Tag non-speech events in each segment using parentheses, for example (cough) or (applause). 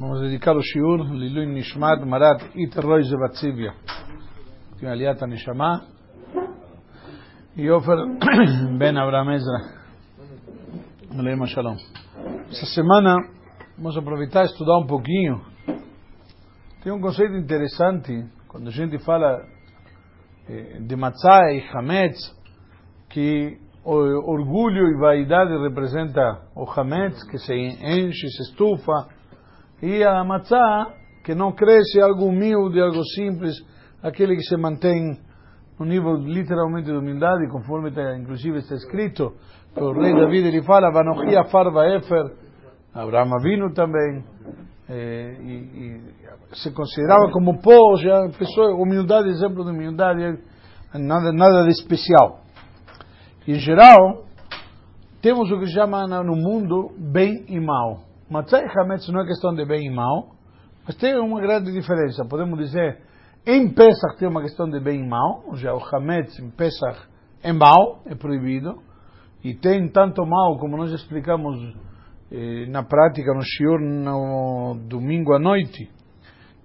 Vamos dedicar o shiur Lilui Nishmat Marat Iterroi Zebatzivia. Tem Aliat Neshama. E Ofer (coughs) Ben Abraham Ezra. Aleima Shalom. Essa semana vamos aproveitar e estudar um pouquinho. Tem um conceito interessante quando a gente fala de matzah e hametz que orgulho e vaidade representa o hametz que se enche, se estufa e a matzah que não cresce, algo humilde, algo simples, aquele que se mantém no nível literalmente de humildade, conforme inclusive está escrito, o rei David ele fala, Vanochi afar vaefer, Abraão Avinu também, eh, e, e, se considerava como pó, já pessoa, humildade, exemplo de humildade, nada, nada de especial. Em geral, temos o que se chama no mundo bem e mal. Matzah e Hametz não é questão de bem e mal, mas tem uma grande diferença. Podemos dizer, em Pesach tem uma questão de bem e mal, ou seja, o Hametz em Pesach é mal, é proibido, e tem tanto mal, como nós explicamos eh, na prática, no Shiur, no domingo à noite,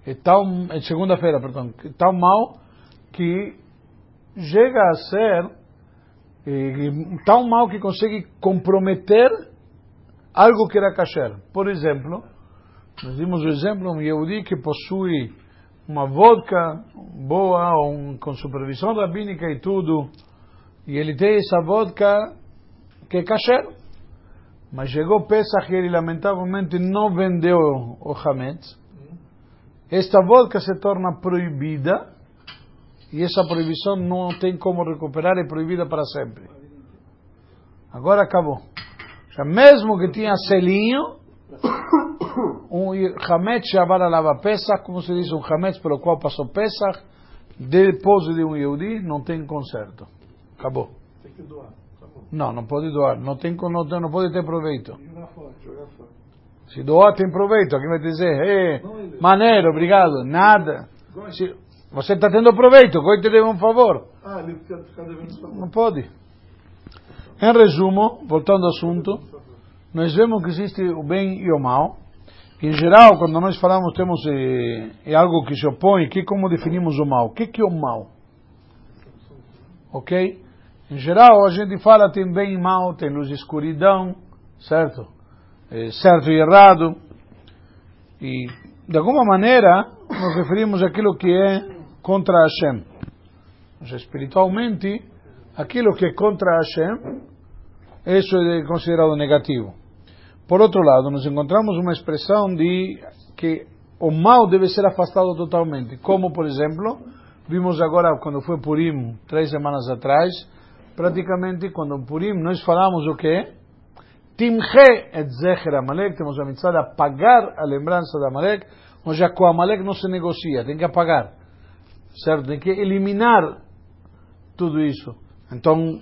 é tão, é segunda-feira, perdão, é tão mal que chega a ser eh, tão mal que consegue comprometer algo que era kasher. Por exemplo, nós dimos o exemplo um Yehudi que possui uma vodka boa, um, com supervisão rabínica e tudo, e ele tem essa vodka que é kasher. Mas chegou Pesach e ele lamentavelmente não vendeu o Hametz. Esta vodka se torna proibida e essa proibição não tem como recuperar, é proibida para sempre. Agora acabou. Mesmo que tinha selinho, um Hametz Shavar lava Pesach, como se diz, um Hametz pelo qual passou Pesach, depois de um Yehudi, não tem conserto. Acabou. Tem que doar. Não, não pode doar. Não, tem, não, não pode ter proveito. Jogar fora, jogar fora. Se doar tem proveito. Aqui vai dizer, eh, maneiro, obrigado. Nada. Se, você está tendo proveito, te deve um favor. Ah, ele fica, devendo sua Não pode. Em resumo, voltando ao assunto, nós vemos que existe o bem e o mal. Em geral, quando nós falamos, temos eh, é algo que se opõe, que como definimos o mal? O que, que é o mal? Ok? Em geral, a gente fala tem bem e mal, tem luz e escuridão, certo? É, certo e errado. E, de alguma maneira, nos referimos àquilo que é contra Hashem. Seja, espiritualmente, aquilo que é contra Hashem, isso é considerado negativo. Por outro lado, nos encontramos uma expressão de que o mal deve ser afastado totalmente. Como, por exemplo, vimos agora quando foi Purim, três semanas atrás, praticamente quando Purim nós falamos o que? Timche et zecher Amalek, temos a mitzvah de apagar a lembrança de Amalek, ou já com Amalek não se negocia, tem que apagar, certo? Tem que eliminar tudo isso. Então,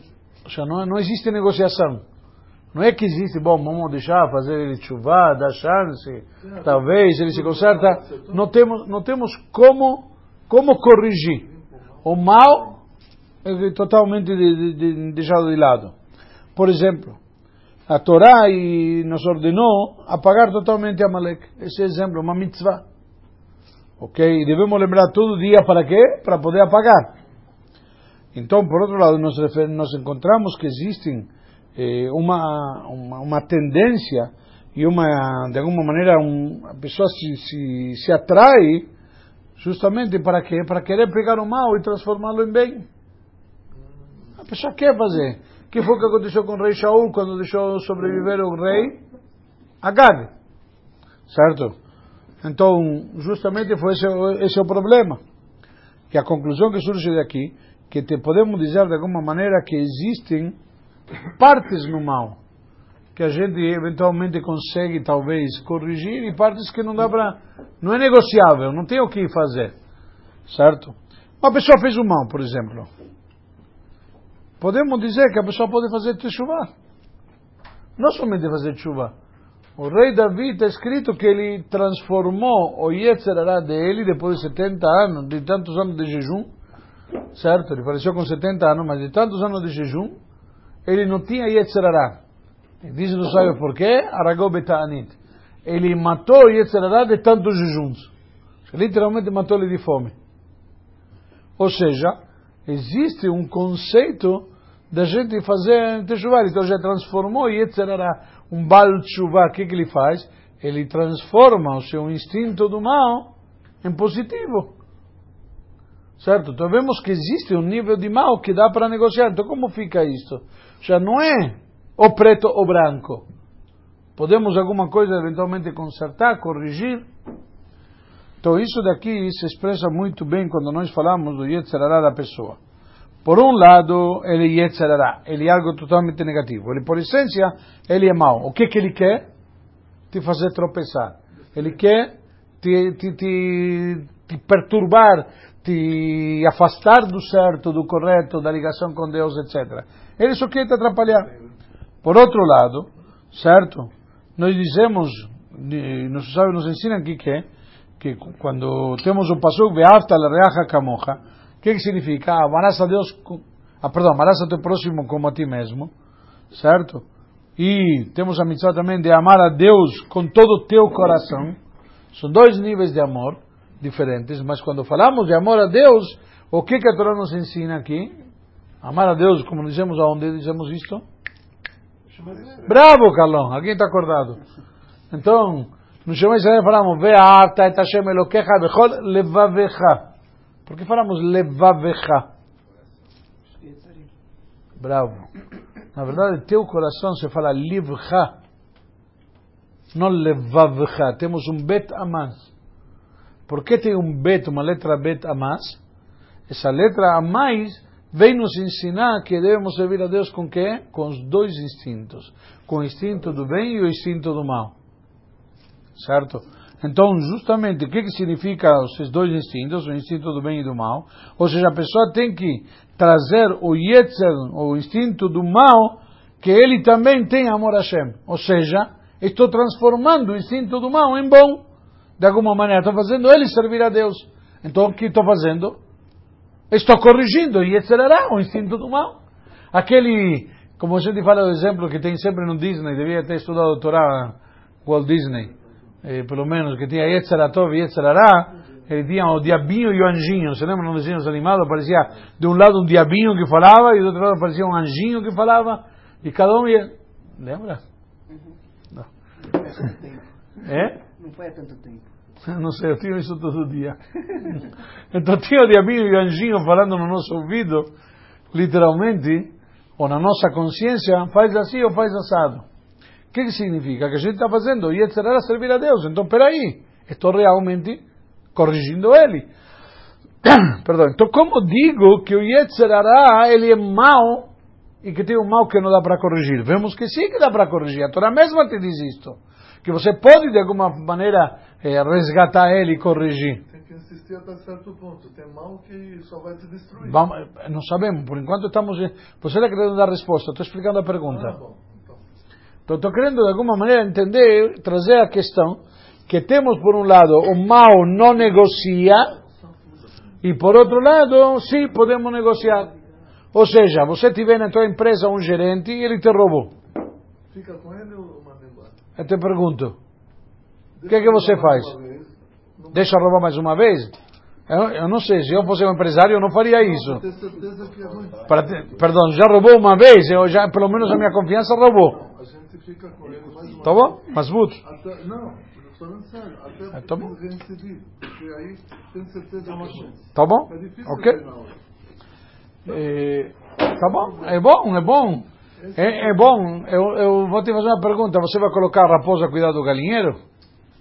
já não, não existe negociação. Não é que existe, bom, vamos deixar fazer ele chuvar, dar chance, talvez ele se conserta. Não temos, não temos como, como corrigir. O mal é totalmente de, de, de, deixado de lado. Por exemplo, a Torá nos ordenou apagar totalmente Amalek. Esse exemplo, uma mitzvah. Ok? E devemos lembrar todo dia para quê? Para poder apagar. Então, por outro lado, nós, nos encontramos que existem eh, uma, uma, uma, tendência e uma, de alguma maneira, um, a pessoa se, se, se atrai justamente para quê? Para querer pegar o mal e transformá-lo em bem. A pessoa quer fazer. O que foi que aconteceu com o rei Shaul quando deixou sobreviver o rei Agag? Certo? Então, justamente foi esse, esse é o problema. Que a conclusão que surge daqui, que te podemos dizer de alguma maneira que existem partes no mal que a gente eventualmente consegue talvez corrigir e partes que não dá para não é negociável, não tem o que fazer, certo? Uma pessoa fez o mal, por exemplo. Podemos dizer que a pessoa pode fazer chuva. Não somente fazer chuva. O rei Davi está escrito que ele transformou o Yetzerará dele depois de 70 anos, de tantos anos de jejum, certo? Ele faleceu com 70 anos, mas de tantos anos de jejum, ele não tinha Yetzerará. Diz não sabe por quê, Aragou ele matou o Yetzirará de tantos jejuns. Literalmente matou ele de fome. Ou seja, existe um conceito da gente fazer Teshuvah. Então já transformou Yetzirará, um Baal Teshuvah. O que, que ele faz? Ele transforma o seu instinto do mal em positivo. Certo? Então vemos que existe um nível de mal que dá para negociar. Então como fica isso? Já não é o preto ou branco. Podemos alguma coisa eventualmente consertar, corrigir. Então isso daqui se expressa muito bem quando nós falamos do Yetzirará da pessoa. Por um lado, ele é Yetzirará, ele é algo totalmente negativo. Ele, por essência, ele é mau. O que que ele quer? Te fazer tropeçar. Ele quer te, te, te, te perturbar, te afastar do certo, do correto, da ligação com Deus, etc. Ele só quer te atrapalhar. Por outro lado, certo? Nós dizemos, nossos sábios nos ensinam aqui que, que quando temos o pasuk, Beafta la reaja camoja, o que, que significa? Amarás a Deus, ah, perdão, amarás a teu próximo como a ti mesmo, certo? E temos a mitzvah também de amar a Deus com todo o teu coração. São dois níveis de amor diferentes, mas quando falamos de amor a Deus, o que, que a Torá nos ensina aqui? Amar a Deus, como dizemos aonde dizemos isto? Bravo, Carlão, alguém está acordado. Então, no Shema Israel falamos, Ve'ata et Hashem Elokecha bechol levavecha. Por que falamos levavecha? Bravo. Na verdade, teu coração se fala livcha, não levavecha. Temos um bet amas. Por que tem um bet, uma letra bet amas? Essa letra a mais vem nos ensinar que devemos servir a Deus com quê? Com os dois instintos. Com o instinto do bem e o instinto do mal. Certo? Então, justamente, o que, que significa esses dois instintos, o instinto do bem e do mal? Ou seja, a pessoa tem que trazer o yetzer, o instinto do mal, que ele também tem amor a Hashem. Ou seja, estou transformando o instinto do mal em bom. De alguma maneira, estou fazendo ele servir a Deus. Então, o que estou fazendo? Estou corrigindo o Yetzerará, o instinto do mal. Aquele, como a gente fala do exemplo que tem sempre no Disney, devia ter estudado a Torá Walt Disney, eh, pelo menos, que tinha Yetzeratov e Yetzerará, ele tinha o diabinho e o anjinho. Você lembra nos desenhos animados? Aparecia de um lado um diabinho que falava e do outro lado aparecia um anjinho que falava. E cada um ia... Lembra? Não tanto tempo. É? Não foi há tanto tempo. Não sei, eu tinha isso todo dia. (laughs) Então tinha o diabinho e anjinho falando no nosso ouvido, literalmente, ou na nossa consciência, faz assim ou faz assado. O que, que significa? Que a gente está fazendo e será servir a Deus. Então, peraí, estou realmente corrigindo ele. (coughs) Perdão. Então, como digo que o Yetzerará, ele é mau e que tem um mal que não dá para corrigir? Vemos que sim que dá para corrigir. A Torá mesma te diz isto. Que você pode, de alguma maneira, eh, resgatar ele e corrigir. Tem que insistir até certo ponto. Tem mal que só vai te destruir. Vamos, não sabemos, por enquanto estamos. Você está querendo dar resposta, estou explicando a pergunta. Ah, bom. Então, Então, estou querendo de alguma maneira entender, trazer a questão que temos por um lado o mal não negocia e por outro lado, sim, podemos negociar. Ou seja, você tiver na tua empresa um gerente e ele te roubou. fica com ele ou? Eu te pergunto, O que Deixa que você faz? deixa roubar mais uma vez? Eu, eu não sei, se eu fosse um empresário eu não faria isso. É. Para te- perdão, já roubou uma vez, eu já, pelo menos a minha confiança roubou. A gente fica mais uma Tá bom? Mas Buto, não, falando sério. Até Ah, tá bom. Porque aí tem certeza que é uma chance. tá bom? É Ok? É, tá bom, é bom, é bom. É, é bom, eu, eu vou te fazer uma pergunta. Você vai colocar a raposa a cuidar do galinheiro?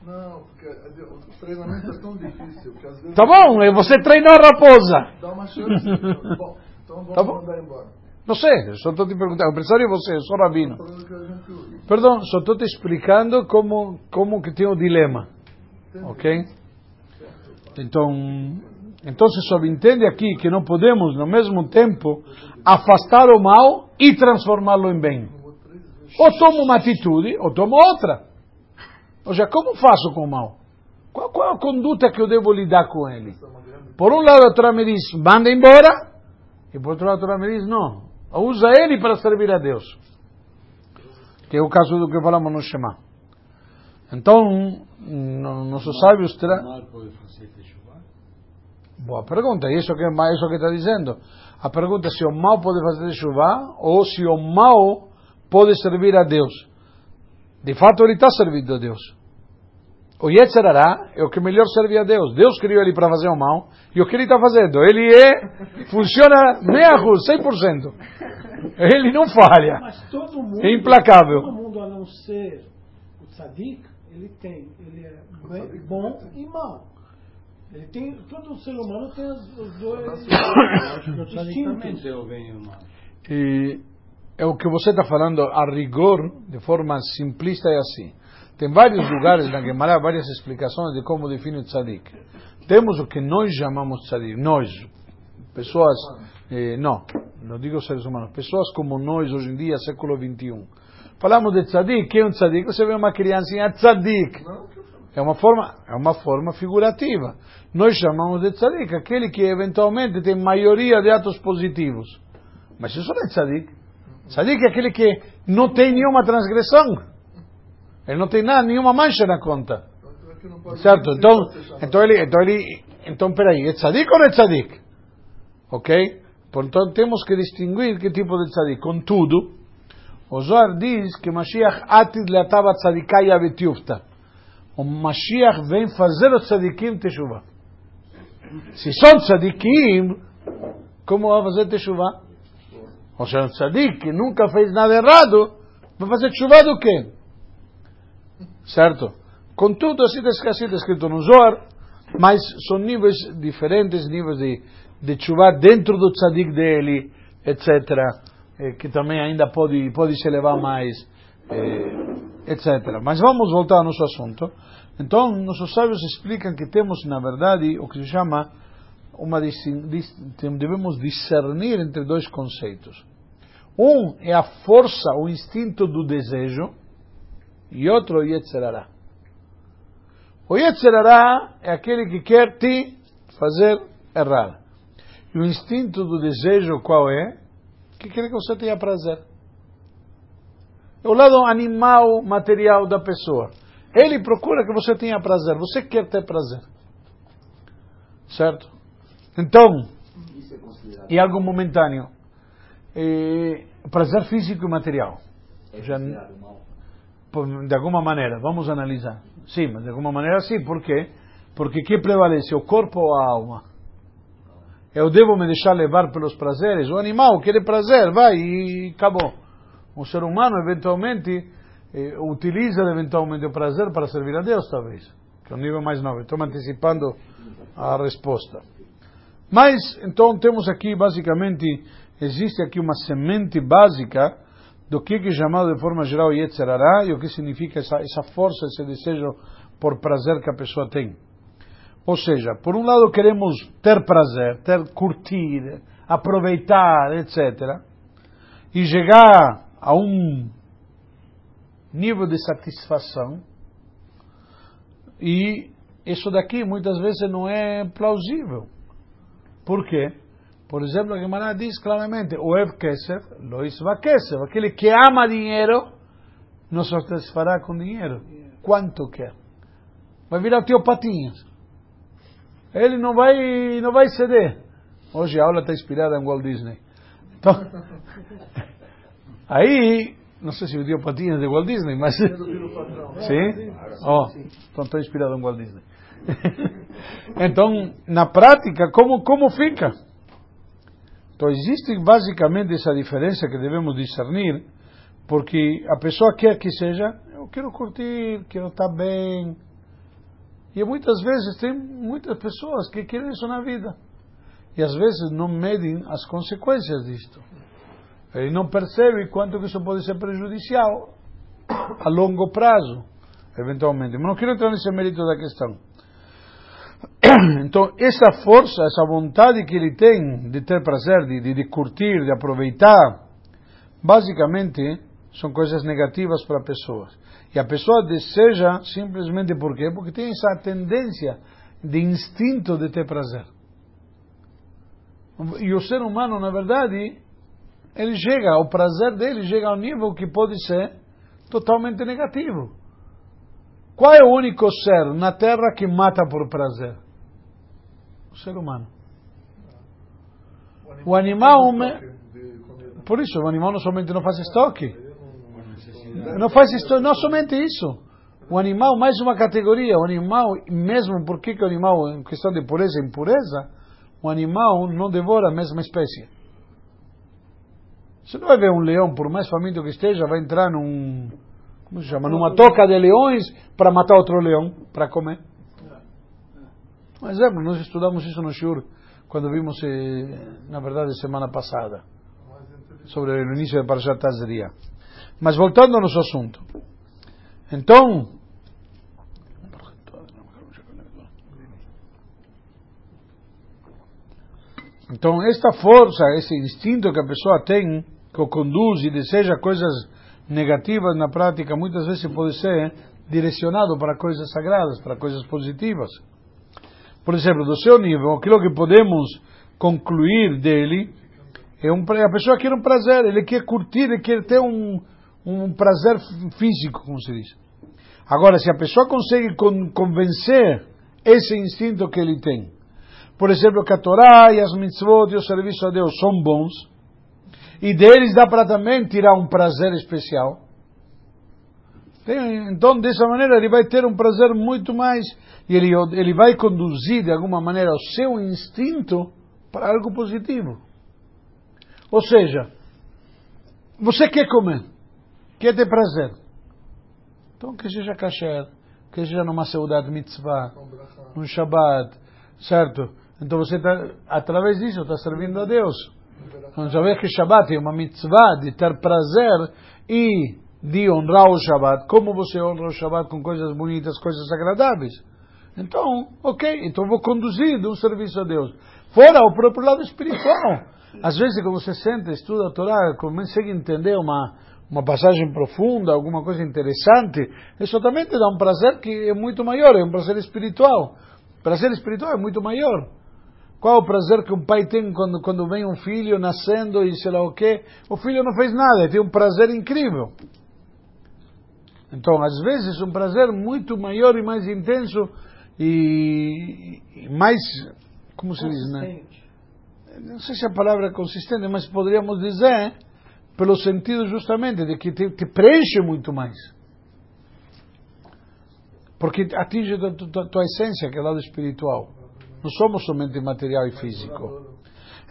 Não, porque o treinamento é tão difícil vezes. Tá bom, você treinou a raposa. Dá uma chance. (laughs) bom, então vamos Tá bom. mandar embora. Não sei, eu só estou te perguntando. O empresário é você, eu sou rabino. Usa. Perdão, só estou te explicando como, como que tem o dilema. Ok? Então, então você só entende aqui que não podemos, no mesmo tempo, afastar o mal e transformá-lo em bem. Ou tomo uma atitude, ou tomo outra. Ou seja, como faço com o mal? Qual, qual a conduta que eu devo lidar com ele? Por um lado, a Torá me diz, manda embora. E por outro lado, a Torá me diz, não, usa ele para servir a Deus. Que é o caso do que falamos no Shema. Então, no- nossos sábios tra... mal pode fazer Teshuvah? Boa pergunta, e isso que, é isso que está dizendo. A pergunta é se o mal pode fazer chuva ou se o mal pode servir a Deus. De fato, ele está servindo a Deus. O Yetzerará é o que melhor serve a Deus. Deus criou ele para fazer o mal, e o que ele está fazendo? Ele é, funciona meia rua, 100%. Ele não falha. Mas todo mundo, É implacável. todo mundo a não ser o tzadik, ele tem, ele é bom e mal. Ele tem, todo ser humano tem os, os dois (coughs) instintos. tem o bem e é o que você está falando a rigor, de forma simplista, é assim. Tem vários lugares na Gemara, várias explicações de como define o tzadik. Temos o que nós chamamos tzadik, nós, pessoas, eh, não, não digo seres humanos, pessoas como nós hoje em dia, século XXI. Falamos de tzadik, que é um tzadik? Você vê uma criancinha tzadik. É uma forma, é uma forma figurativa. Nós chamamos de tzadik aquele que eventualmente tem maioria de atos positivos. Mas isso não é tzadik. Tzadik é aquele que não tem nenhuma transgressão. Ele não tem nada, nenhuma mancha na conta. Certo? Então, então ele, então ele, então peraí, é tzadik ou não é tzadik? Ok? Portanto, temos que distinguir que tipo de tzadik. Contudo, o Zohar diz que Mashiach atid leatava tzadikai avetiufta. O Mashiach vem fazer os tzadikim teshuvah. Se são tzadikim, como vai fazer teshuvah? Ou seja, um tzadik que nunca fez nada errado, vai fazer teshuvah do quê? Certo? Contudo, assim está assim escrito no Zohar, mas são níveis diferentes, níveis de, de chuva dentro do tzadik dele, etc. eh, que também ainda pode, pode se elevar mais, eh, etc. Mas vamos voltar ao nosso assunto. Então, nossos sábios explicam que temos, na verdade, o que se chama uma devemos discernir entre dois conceitos. Um é a força, o instinto do desejo, e outro o Yetzerará. O Yetzerará é aquele que quer te fazer errar. E o instinto do desejo qual é? Que quer que você tenha prazer. É o lado animal, material da pessoa. Ele procura que você tenha prazer. Você quer ter prazer. Certo? Então, é e algo momentâneo. É, prazer físico e material. É Já- de alguma maneira, vamos analisar. Sim, mas de alguma maneira sim, por quê? Porque que prevalece, o corpo ou a alma? Eu devo me deixar levar pelos prazeres? O animal quer prazer, vai e acabou. O ser humano, eventualmente, eh, utiliza eventualmente o prazer para servir a Deus, talvez. Que é um nível mais novo. Estou antecipando a resposta. Mas, então, temos aqui, basicamente, existe aqui uma semente básica do que é chamado de forma geral Yetzerará e o que significa essa, essa força, esse desejo por prazer que a pessoa tem. Ou seja, por um lado queremos ter prazer, ter curtir, aproveitar, etc. E chegar a um nível de satisfação. E isso daqui muitas vezes não é plausível. Por quê? Por exemplo, a Gemara diz claramente, o Ev Kesef, lo isva Kesef, aquele que ama dinheiro, não satisfará com dinheiro. Quanto quer? Vai virar teu Patinhas. Ele não vai, não vai ceder. Hoje a aula está inspirada em Walt Disney. Então, (laughs) aí, não sei se o tio Patinhas é de Walt Disney, mas... Patrão. (laughs) Sim? Oh, então estou inspirado em Walt Disney. (laughs) então, na prática, como, como fica? Então, existe basicamente essa diferença que devemos discernir, porque a pessoa quer que seja, eu quero curtir, quero estar bem. E muitas vezes tem muitas pessoas que querem isso na vida. E às vezes não medem as consequências disto. Ele não percebe quanto que isso pode ser prejudicial a longo prazo, eventualmente. Mas não quero entrar nesse mérito da questão. (coughs) Então, essa força, essa vontade que ele tem de ter prazer, de, de, de curtir, de aproveitar, basicamente são coisas negativas para pessoas. E a pessoa deseja simplesmente por quê? Porque tem essa tendência de instinto de ter prazer. E o ser humano, na verdade, ele chega, o prazer dele chega ao nível que pode ser totalmente negativo. Qual é o único ser na Terra que mata por prazer? O ser humano. O animal, De comida. por isso, o animal não somente não faz estoque, não faz estoque, não somente isso. O animal, mais uma categoria, o animal, mesmo porque que o animal, em questão de pureza e impureza, o animal não devora a mesma espécie. Você não vai ver um leão, por mais faminto que esteja, vai entrar num, como se chama, numa toca de leões para matar outro leão, para comer. Um exemplo, nós estudamos isso no Shur, quando vimos, eh, na verdade, semana passada, sobre o início da Parashat Tazria. Mas voltando ao nosso assunto. Então, então esta força, esse instinto que a pessoa tem, que o conduz e deseja coisas negativas na prática, muitas vezes pode ser direcionado para coisas sagradas, para coisas positivas. Por exemplo, do seu nível, aquilo que podemos concluir dele é um, a pessoa quer um prazer, ele quer curtir, ele quer ter um, um prazer físico, como se diz. Agora, se a pessoa consegue con- convencer esse instinto que ele tem, por exemplo, que a Torá e as mitzvot e o serviço a Deus são bons, e deles dá para também tirar um prazer especial. Então, dessa maneira, ele vai ter um prazer muito mais, e ele, ele vai conduzir, de alguma maneira, o seu instinto para algo positivo. Ou seja, você quer comer, quer ter prazer. Então, que seja kasher, que seja numa seudat mitzvah, num Shabbat, certo? Então você está, através disso, está servindo a Deus. Então já vê que Shabbat é uma mitzvah de ter prazer e de honrar o Shabbat. Como você honra o Shabbat com coisas bonitas, coisas agradáveis? Então, ok, então vou conduzir de um serviço a Deus. Fora o próprio lado espiritual. Às vezes, quando você senta, estuda a Torá, consegue entender uma, uma passagem profunda, alguma coisa interessante, isso também te dá um prazer que é muito maior, é um prazer espiritual. Prazer espiritual é muito maior. Qual o prazer que um pai tem quando, quando vem um filho nascendo e sei lá o quê? O filho não fez nada, tem um prazer incrível. Então, às vezes, um prazer muito maior e mais intenso e, e mais, como se diz, né? Não sei se a palavra é consistente, mas poderíamos dizer, pelo sentido justamente de que te, te preenche muito mais. Porque atinge a tua, tua- tua essência, que é o lado espiritual. Não somos somente material e físico.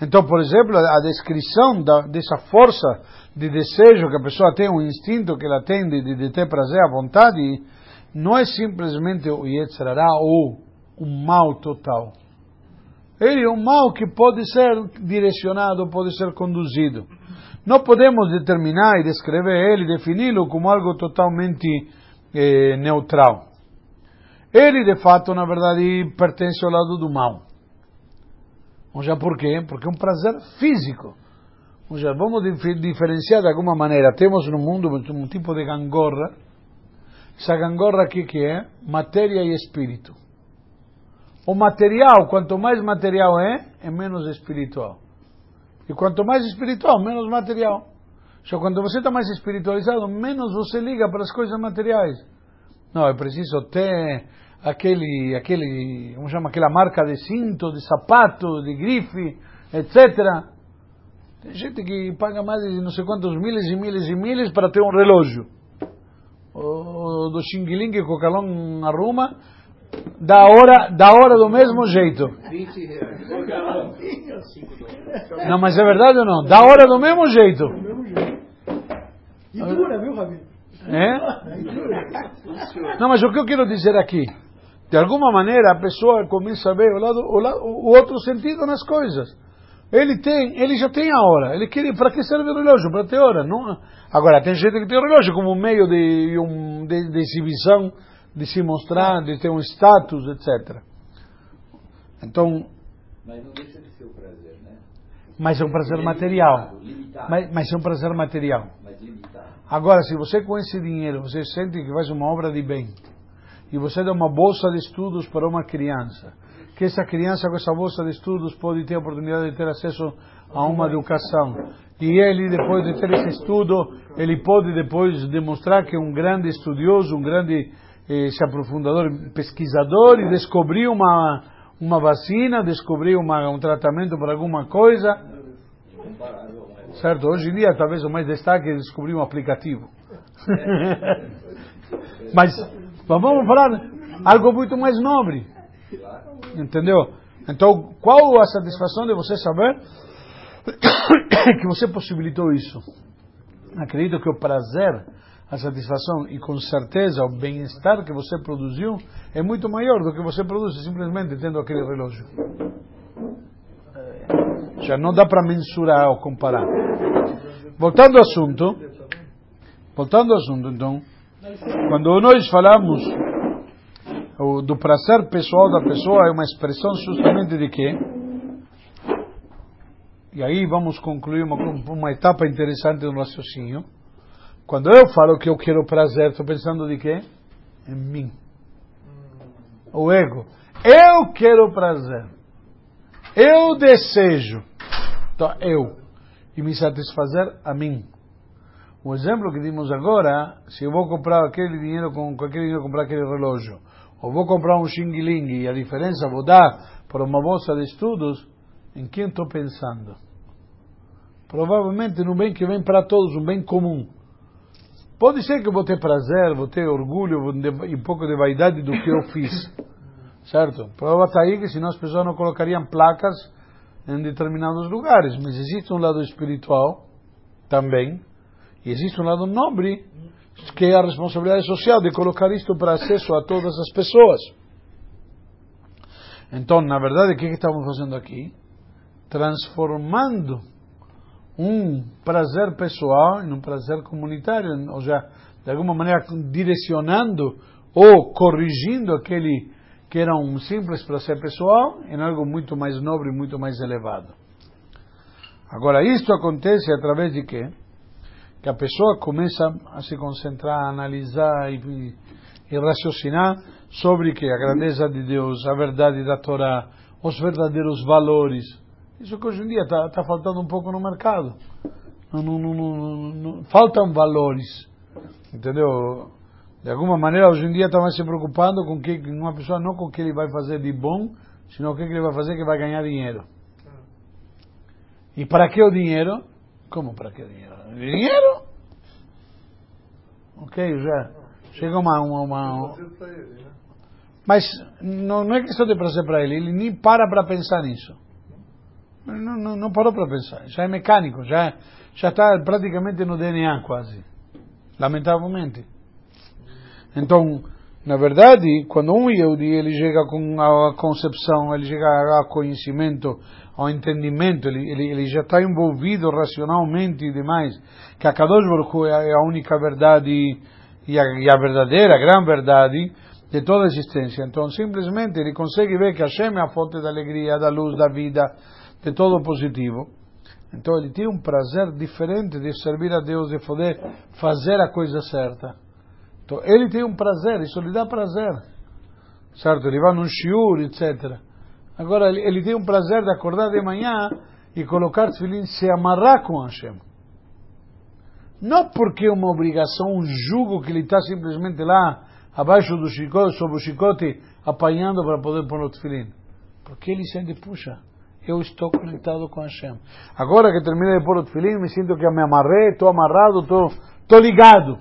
Então, por exemplo, a descrição da, dessa força de desejo que a pessoa tem, o instinto que ela tem de, de ter prazer à vontade, não é simplesmente o Yetzirará ou o mal total. Ele é um mal que pode ser direcionado, pode ser conduzido. Não podemos determinar e descrever ele, defini-lo como algo totalmente eh, neutral. Ele, de fato, na verdade, pertence ao lado do mal. Já por quê? Porque é um prazer físico. Já vamos dif- diferenciar de alguma maneira. Temos no mundo um tipo de gangorra. Essa gangorra aqui que é matéria e espírito. O material, quanto mais material é, é menos espiritual. E quanto mais espiritual, menos material. Só quando você está mais espiritualizado, menos você liga para as coisas materiais. Não, é preciso ter aquele, aquele, como chama, aquela marca de cinto, de sapato, de grife, etc. Tem gente que paga mais de não sei quantos miles e miles e miles para ter um relógio. O do Xing Ling que o Calão arruma, da hora, da hora do mesmo jeito. 20 reais. Não, mas é verdade ou não? Da hora do mesmo jeito. Do mesmo jeito. E dura, viu, Rabi? É? Não, mas o que eu quero dizer aqui? De alguma maneira a pessoa começa a ver o, lado, o, lado, o outro sentido nas coisas. Ele tem, ele já tem a hora. Ele quer, para que serve o relógio? Para ter hora. Não? Agora, tem gente que tem o relógio como meio de, um, de, de exibição, de se mostrar, de ter um status, etc. Então, Mas não deixa de ser o prazer, né? mas é um prazer é material. limitado, limitado, Mas, mas é um prazer material. Agora, se você com esse dinheiro, você sente que faz uma obra de bem, e você dá uma bolsa de estudos para uma criança, que essa criança com essa bolsa de estudos pode ter a oportunidade de ter acesso a uma educação, e ele, depois de ter esse estudo, ele pode depois demonstrar que é um grande estudioso, um grande eh, se aprofundador, pesquisador e descobriu uma, uma vacina, descobriu um tratamento para alguma coisa. Certo? Hoje em dia, talvez o mais destaque é descobrir um aplicativo. (laughs) Mas vamos falar algo muito mais nobre. Entendeu? Então, qual a satisfação de você saber (coughs) que você possibilitou isso? Acredito que o prazer, a satisfação e com certeza o bem-estar que você produziu é muito maior do que você produz simplesmente tendo aquele relógio. Já não dá para mensurar ou comparar. Voltando ao assunto, voltando ao assunto, então, quando nós falamos do prazer pessoal da pessoa, é uma expressão justamente de quê? E aí vamos concluir uma, uma etapa interessante do raciocínio. Quando eu falo que eu quero prazer, estou pensando de quê? Em mim. O ego. Eu quero prazer. Eu desejo. Então, eu. E me satisfazer a mim. O exemplo que dimos agora, se eu vou comprar aquele dinheiro com, aquele dinheiro comprar aquele relógio, ou vou comprar um xing-ling e a diferença vou dar para uma bolsa de estudos, em quem estou pensando? Provavelmente no bem que vem para todos, um bem comum. Pode ser que eu vou ter prazer, vou ter orgulho e um pouco de vaidade do que eu fiz. Certo? Prova está aí que senão as pessoas não colocariam placas em determinados lugares. Mas existe um lado espiritual também. E existe um lado nobre, que é a responsabilidade social de colocar isto para acesso a todas as pessoas. Então, na verdade, o que estamos fazendo aqui? Transformando um prazer pessoal em um prazer comunitário, ou seja, de alguma maneira direcionando ou corrigindo aquele que era um simples prazer pessoal em algo muito mais nobre, muito mais elevado. Agora, isto acontece através de quê? Que a pessoa começa a se concentrar, a analisar e, e raciocinar sobre que a grandeza de Deus, a verdade da Torá, os verdadeiros valores. Isso que hoje em dia está tá faltando um pouco no mercado. Não, não, não, faltam valores. Entendeu? De alguma maneira, hoje em dia está mais se preocupando com que uma pessoa não com o que ele vai fazer de bom, senão o que ele vai fazer que vai ganhar dinheiro. E para que o dinheiro? Como para que o dinheiro? Dinheiro? Ok, já chega uma, uma, uma... mas não, não é questão de prazer para ele, ele nem para para pensar nisso. Não, não, não parou para pensar, já é mecânico, já já está praticamente no DNA quase, lamentavelmente. Então, na verdade, quando um Yehudi ele chega com a concepção, ele chega ao conhecimento, ao entendimento, ele, ele, ele já está envolvido racionalmente e demais, que a Kadosh Baruch é a única verdade e a, e a verdadeira, a grande verdade de toda a existência. Então, simplesmente ele consegue ver que Hashem é a fonte da alegria, da luz, da vida, de todo o positivo. Então, ele tem um prazer diferente de servir a Deus, de poder fazer a coisa certa. Então, ele tem um prazer, isso lhe dá prazer. Certo? Ele vai num shiur, etc. Agora, ele, ele tem um prazer de acordar de manhã e colocar filhinho, se amarrar com Hashem. Não porque é uma obrigação, um jugo que ele está simplesmente lá, abaixo do chicote, sob o chicote, apanhando para poder pôr o tefilim. Porque ele sente, puxa, eu estou conectado com Hashem. Agora que terminei de pôr o tefilim, me sinto que me amarrei, estou amarrado, estou ligado.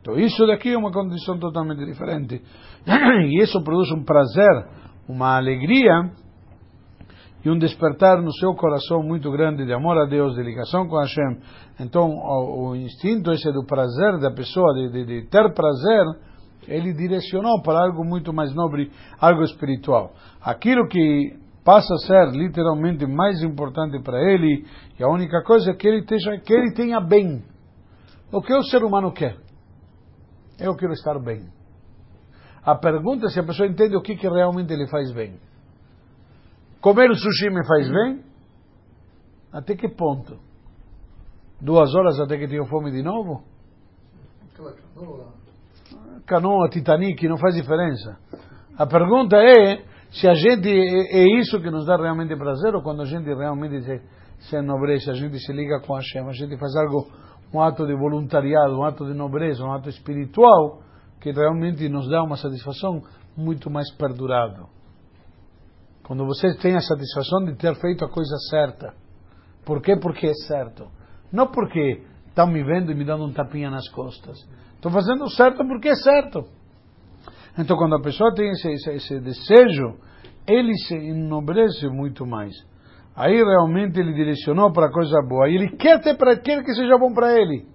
Então, isso daqui é uma condição totalmente diferente. (clears throat) E isso produz um prazer, uma alegria e um despertar no seu coração muito grande de amor a Deus, de ligação com Hashem. Então, o, o instinto esse do prazer da pessoa, de, de, de, ter prazer, ele direcionou para algo muito mais nobre, algo espiritual. Aquilo que passa a ser literalmente mais importante para ele, e a única coisa é que ele, tenha, que ele tenha bem. O que o ser humano quer? Eu quero estar bem. A pergunta é se a pessoa entende o que, que realmente lhe faz bem. Comer sushi me faz bem? Até que ponto? Duas horas até que tenho fome de novo? Aquela canoa. Canoa, Titanic, não faz diferença. A pergunta é se a gente é, é isso que nos dá realmente prazer ou quando a gente realmente se, se enobrece, a gente se liga com a Hashem, a gente faz algo um ato de voluntariado, um ato de nobreza, um ato espiritual, que realmente nos dá uma satisfação muito mais perdurável. Quando você tem a satisfação de ter feito a coisa certa. Por quê? Porque é certo. Não porque estão me vendo e me dando um tapinha nas costas. Estou fazendo certo porque é certo. Então, quando a pessoa tem esse, esse, esse desejo, ele se enobrece muito mais. Aí realmente ele direcionou para coisa boa. E ele quer, ter pra, quer que seja bom para ele.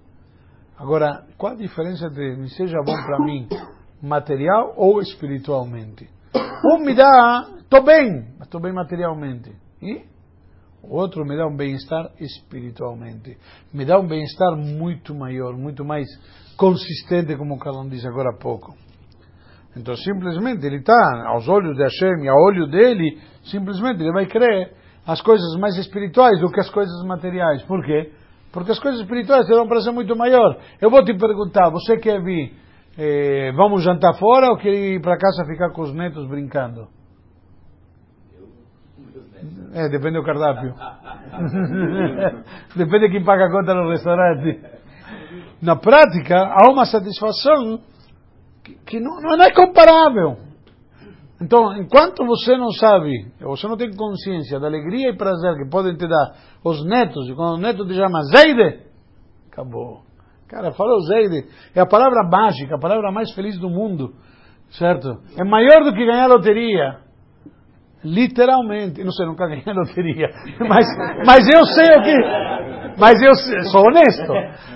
Agora, qual a diferença entre me seja bom para mim, material ou espiritualmente? Um me dá, estou bem, mas estou bem materialmente. E o outro me dá um bem-estar espiritualmente. Me dá um bem-estar muito maior, muito mais consistente, como o Carlão disse agora há pouco. Então, simplesmente, ele está aos olhos de Hashem ao olho dele, simplesmente ele vai crer as coisas mais espirituais do que as coisas materiais. Por quê? Porque as coisas espirituais terão um prazer muito maior. Eu vou te perguntar, você quer vir, eh, vamos jantar fora ou quer ir para casa ficar com os netos brincando? É, depende do cardápio. (laughs) depende de quem paga a conta no restaurante. Na prática, há uma satisfação que, que não, não é comparável. Então, enquanto você não sabe, você não tem consciência da alegria e prazer que podem te dar os netos, e quando o neto te chama Zeide, acabou. Cara, falou Zeide, é a palavra mágica, a palavra mais feliz do mundo, certo? É maior do que ganhar loteria. Literalmente, não sei, nunca (laughs) ganhei loteria, mas, mas eu sei o que, mas eu sou honesto,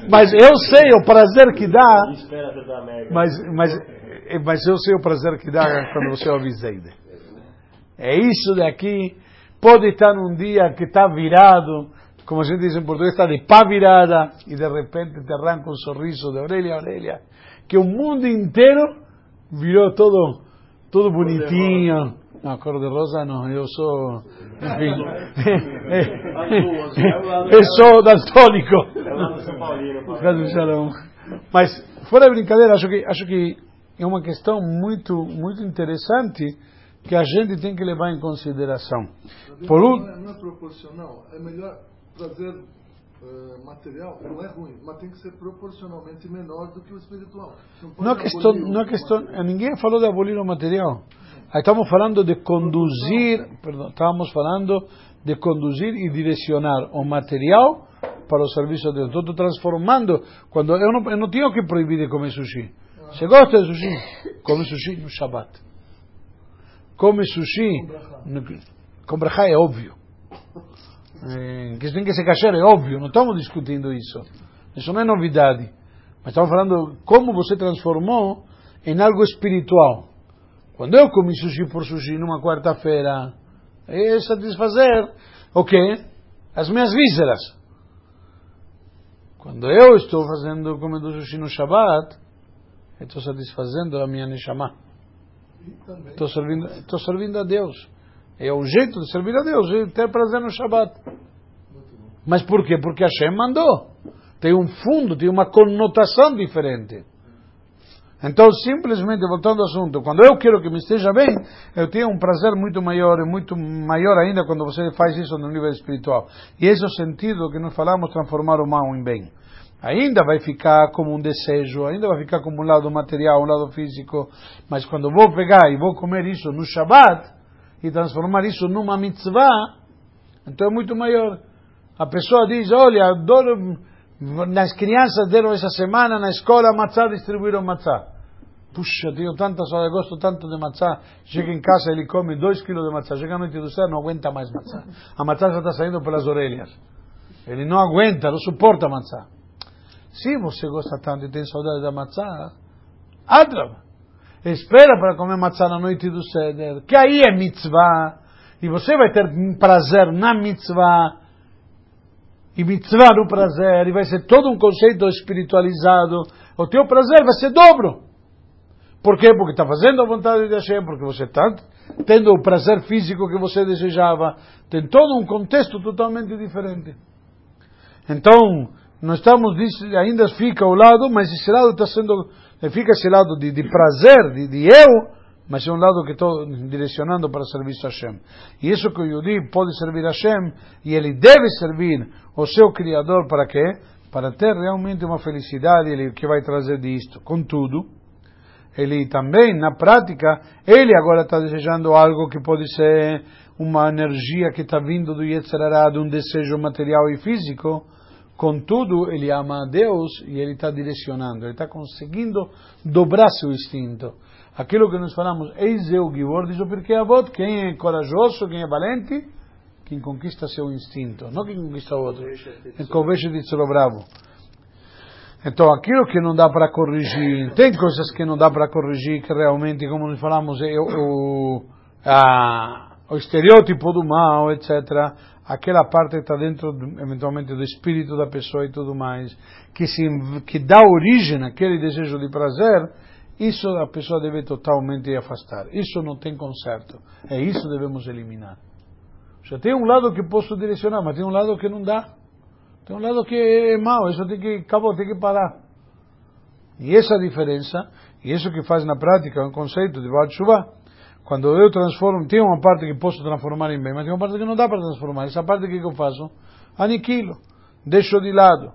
mas eu sei o prazer que dá, mas, mas é, mas eu sei o prazer que dá quando você ouve Zeide. É isso daqui. Pode estar num dia que está virado, como a gente diz em português, está de pá virada, e de repente te arranca um sorriso de orelha a orelha, que o mundo inteiro virou todo, todo bonitinho. Não, cor de rosa não, eu sou. Enfim. eu sou daltônico. Mas, fora de brincadeira, acho que, acho que é uma questão muito, muito interessante que a gente tem que levar em consideração. Por um... não, é, não é proporcional, é melhor trazer uh, material, não é ruim, mas tem que ser proporcionalmente menor do que o espiritual. Não, não, é questão, não é questão, ninguém falou de abolir o material. Aí estamos falando de conduzir, perdão, estamos falando de conduzir e direcionar o material para o serviço de Deus. Estou transformando, quando eu não, eu não tenho que proibir de comer sushi. Você gosta de sushi? Come sushi no Shabbat. Come sushi com brachá é óbvio. É, que tem que ser kasher é óbvio, não estamos discutindo isso. Isso não é novidade. Mas estamos falando como você transformou em algo espiritual. Quando eu comi sushi por sushi numa quarta-feira, é satisfazer o quê? As minhas vísceras. Quando eu estou fazendo comendo sushi no Shabbat, estou satisfazendo a minha Neshama. Estou servindo, estou servindo a Deus. É o jeito de servir a Deus, é ter prazer no Shabbat. Mas por quê? Porque Hashem mandou. Tem um fundo, tem uma conotação diferente. Então, simplesmente, voltando ao assunto, quando eu quero que me esteja bem, eu tenho um prazer muito maior, e muito maior ainda quando você faz isso no nível espiritual. E esse é o sentido que nós falamos, transformar o mal em bem ainda vai ficar como um desejo, ainda vai ficar como um lado material, um lado físico, mas quando vou pegar e vou comer isso no Shabbat e transformar isso numa mitzvah, então é muito maior. A pessoa diz, olha, adoro, nas crianças deram essa semana na escola matzah, distribuíram matzah. Puxa, tenho tanta saudade, gosto tanto de matzah. Chega em casa, ele come dois quilos de matzah. Chega a noite do céu, não aguenta mais matzah. A matzah já está saindo pelas orelhas. Ele não aguenta, não suporta matzah. Se você gosta tanto e tem saudade da matzah, adraba. Espera para comer matzah na noite do Seder, que aí é mitzvah, e você vai ter prazer na mitzvah, e mitzvah no prazer, e vai ser todo um conceito espiritualizado. O teu prazer vai ser dobro. Por quê? Porque está fazendo a vontade de Hashem, porque você está tendo o prazer físico que você desejava. Tem todo um contexto totalmente diferente. Então, não estamos, ainda fica ao lado, mas esse lado está sendo, fica esse lado de, de prazer, de, de, eu, mas é um lado que estou direcionando para o serviço a Hashem. E isso que o Yudi pode servir a Hashem, e ele deve servir o seu Criador para quê? Para ter realmente uma felicidade ele, que vai trazer disto. Contudo, ele também, na prática, ele agora está desejando algo que pode ser uma energia que está vindo do Yetzirará, de um desejo material e físico, contudo, ele ama a Deus e ele está direcionando, ele está conseguindo dobrar seu instinto. Aquilo que nós falamos, eis eu, Givor, diz o Pirkei Avot, quem é corajoso, quem é valente, quem conquista seu instinto, não quem conquista o outro. Convence de ser bravo. Então, aquilo que não dá para corrigir, tem coisas que não dá para corrigir, que realmente, como nós falamos, é o, a, o estereótipo do mal, etc. Aquela parte está dentro, eventualmente, do espírito da pessoa e tudo mais, que, se, que dá origem àquele desejo de prazer, isso a pessoa deve totalmente afastar. Isso não tem conserto. É isso que devemos eliminar. Já tem um lado que posso direcionar, mas tem um lado que não dá. Tem um lado que é mau, isso tem que, acabou, tem que parar. E essa diferença, e isso que faz na prática, é um conceito de Baal. Quando eu transformo, tem uma parte que posso transformar em bem, mas tem uma parte que não dá para transformar. Essa parte que eu faço? Aniquilo, deixo de lado.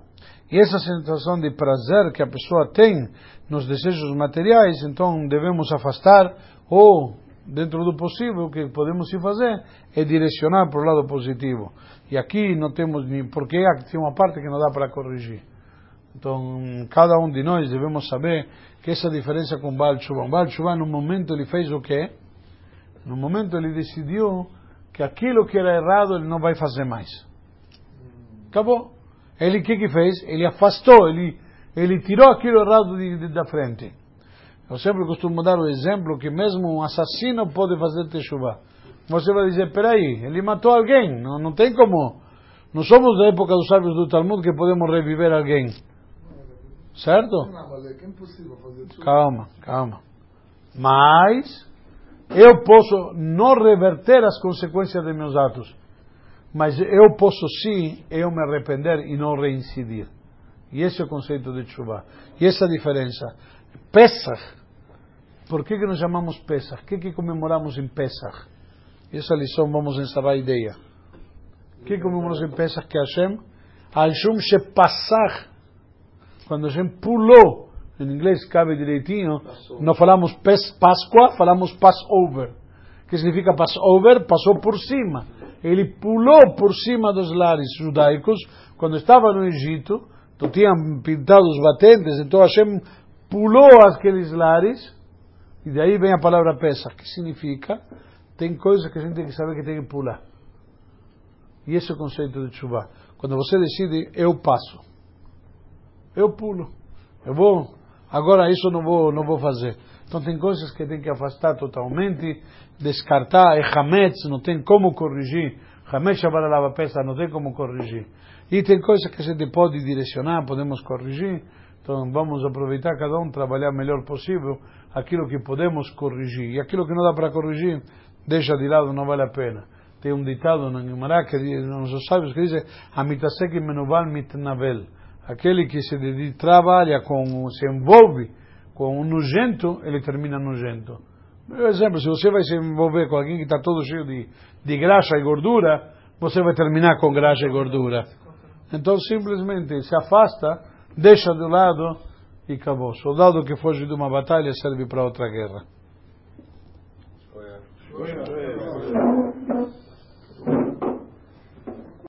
E essa sensação de prazer que a pessoa tem nos desejos materiais, então devemos afastar ou dentro do possível, o que podemos fazer é direcionar para o lado positivo. E aqui não temos nem porque tem uma parte que não dá para corrigir. Então, cada um de nós devemos saber que essa diferença com Baal Tshuva. Baal no momento, ele fez o quê? No momento, ele decidiu que aquilo que era errado, ele não vai fazer mais. Acabou. Ele o que, que fez? Ele afastou, ele, ele tirou aquilo errado de, de, da frente. Eu sempre costumo dar o exemplo que mesmo um assassino pode fazer teshuva. Você vai dizer, peraí, ele matou alguém, não, não tem como. Não somos da época dos sábios do Talmud que podemos reviver alguém. Certo? Calma, calma. Mas eu posso não reverter as consequências de meus atos. Mas eu posso sim, eu me arrepender e não reincidir. E esse é o conceito de chuva. E essa diferença. Pesach. Por que, que chamamos Pesach? O que, que comemoramos em Pesach? Essa lição vamos encerrar a ideia. O que comemoramos em Pesach que Hashem? Hashem se passar. Quando Hashem pulou, em inglês cabe direitinho, não falamos Páscoa, falamos Passover. Que significa Passover? Passou por cima. Ele pulou por cima dos lares judaicos quando estava no Egito. Então tinham pintado os batentes, então Hashem pulou aqueles lares, e daí vem a palavra pesa, que significa, tem coisas que a gente tem que saber que tem que pular. E esse é o conceito de chuva. Quando você decide, eu passo. Eu pulo. Eu vou, agora isso não vou, não vou fazer. Então tem coisas que tem que afastar totalmente, descartar, é Hametz, não tem como corrigir. Hametz lava peça, não tem como corrigir. E tem coisas que a gente pode direcionar, podemos corrigir. Então vamos aproveitar cada um, trabalhar melhor possível aquilo que podemos corrigir. E aquilo que não dá para corrigir, deixa de lado, não vale a pena. Tem um ditado na Gemara que diz, nos sábios que diz, Amitasek menuval mitnavel. Aquele que se dedica, trabalha com, se envolve com um nojento, ele termina nojento. Por exemplo, se você vai se envolver com alguém que está todo cheio de, de graxa e gordura, você vai terminar com graxa e gordura. Então, simplesmente se afasta, deixa de lado e acabou. Soldado que foge de uma batalha serve para outra guerra. Né?